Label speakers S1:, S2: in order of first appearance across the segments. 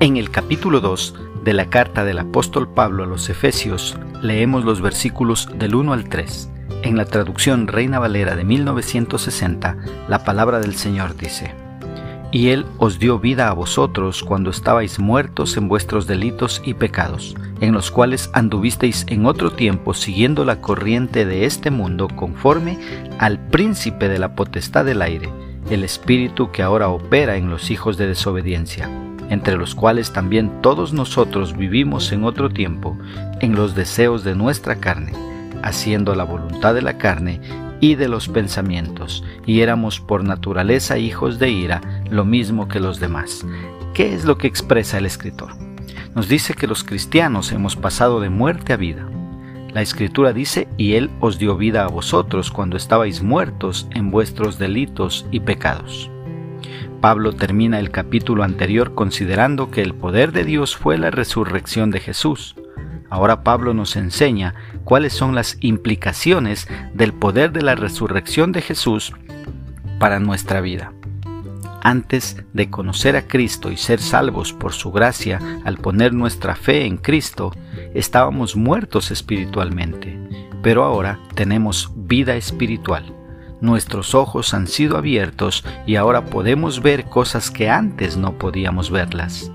S1: En el capítulo 2 de la carta del apóstol Pablo a los Efesios leemos los versículos del 1 al 3. En la traducción Reina Valera de 1960, la palabra del Señor dice, Y Él os dio vida a vosotros cuando estabais muertos en vuestros delitos y pecados, en los cuales anduvisteis en otro tiempo siguiendo la corriente de este mundo conforme al príncipe de la potestad del aire, el espíritu que ahora opera en los hijos de desobediencia entre los cuales también todos nosotros vivimos en otro tiempo, en los deseos de nuestra carne, haciendo la voluntad de la carne y de los pensamientos, y éramos por naturaleza hijos de ira, lo mismo que los demás. ¿Qué es lo que expresa el escritor? Nos dice que los cristianos hemos pasado de muerte a vida. La escritura dice, y Él os dio vida a vosotros cuando estabais muertos en vuestros delitos y pecados. Pablo termina el capítulo anterior considerando que el poder de Dios fue la resurrección de Jesús. Ahora Pablo nos enseña cuáles son las implicaciones del poder de la resurrección de Jesús para nuestra vida. Antes de conocer a Cristo y ser salvos por su gracia al poner nuestra fe en Cristo, estábamos muertos espiritualmente, pero ahora tenemos vida espiritual nuestros ojos han sido abiertos y ahora podemos ver cosas que antes no podíamos verlas.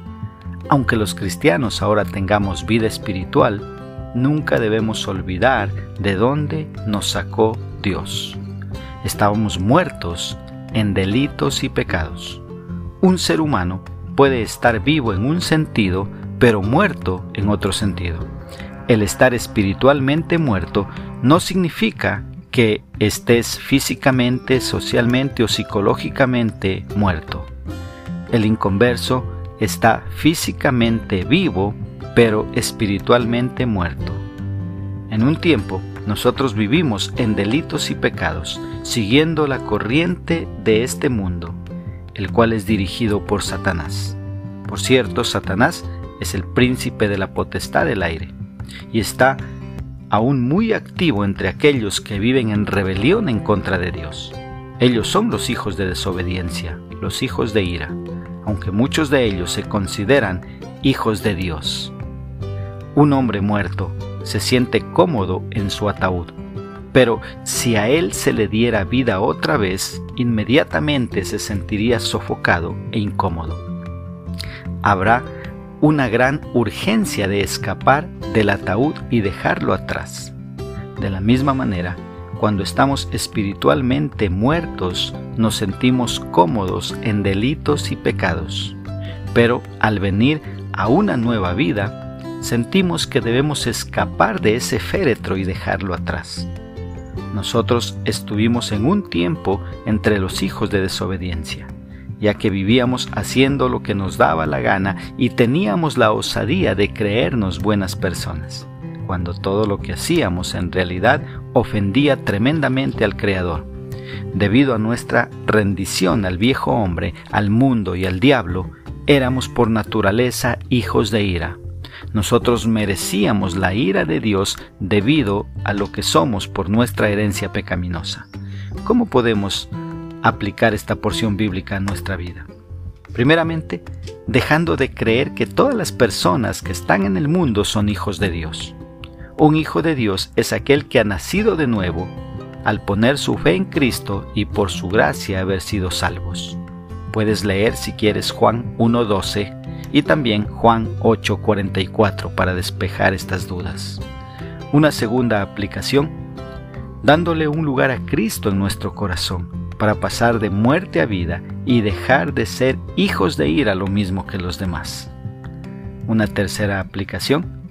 S1: Aunque los cristianos ahora tengamos vida espiritual, nunca debemos olvidar de dónde nos sacó Dios. Estábamos muertos en delitos y pecados. Un ser humano puede estar vivo en un sentido, pero muerto en otro sentido. El estar espiritualmente muerto no significa que estés físicamente, socialmente o psicológicamente muerto. El inconverso está físicamente vivo, pero espiritualmente muerto. En un tiempo, nosotros vivimos en delitos y pecados, siguiendo la corriente de este mundo, el cual es dirigido por Satanás. Por cierto, Satanás es el príncipe de la potestad del aire y está aún muy activo entre aquellos que viven en rebelión en contra de Dios. Ellos son los hijos de desobediencia, los hijos de ira, aunque muchos de ellos se consideran hijos de Dios. Un hombre muerto se siente cómodo en su ataúd, pero si a él se le diera vida otra vez, inmediatamente se sentiría sofocado e incómodo. Habrá una gran urgencia de escapar del ataúd y dejarlo atrás. De la misma manera, cuando estamos espiritualmente muertos, nos sentimos cómodos en delitos y pecados. Pero al venir a una nueva vida, sentimos que debemos escapar de ese féretro y dejarlo atrás. Nosotros estuvimos en un tiempo entre los hijos de desobediencia ya que vivíamos haciendo lo que nos daba la gana y teníamos la osadía de creernos buenas personas, cuando todo lo que hacíamos en realidad ofendía tremendamente al Creador. Debido a nuestra rendición al viejo hombre, al mundo y al diablo, éramos por naturaleza hijos de ira. Nosotros merecíamos la ira de Dios debido a lo que somos por nuestra herencia pecaminosa. ¿Cómo podemos aplicar esta porción bíblica a nuestra vida? Primeramente, dejando de creer que todas las personas que están en el mundo son hijos de Dios. Un hijo de Dios es aquel que ha nacido de nuevo al poner su fe en Cristo y por su gracia haber sido salvos. Puedes leer si quieres Juan 1.12 y también Juan 8.44 para despejar estas dudas. Una segunda aplicación, dándole un lugar a Cristo en nuestro corazón para pasar de muerte a vida y dejar de ser hijos de ira lo mismo que los demás. Una tercera aplicación,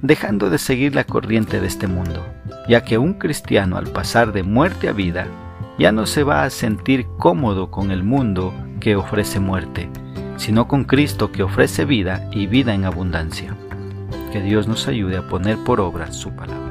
S1: dejando de seguir la corriente de este mundo, ya que un cristiano al pasar de muerte a vida ya no se va a sentir cómodo con el mundo que ofrece muerte, sino con Cristo que ofrece vida y vida en abundancia. Que Dios nos ayude a poner por obra su palabra.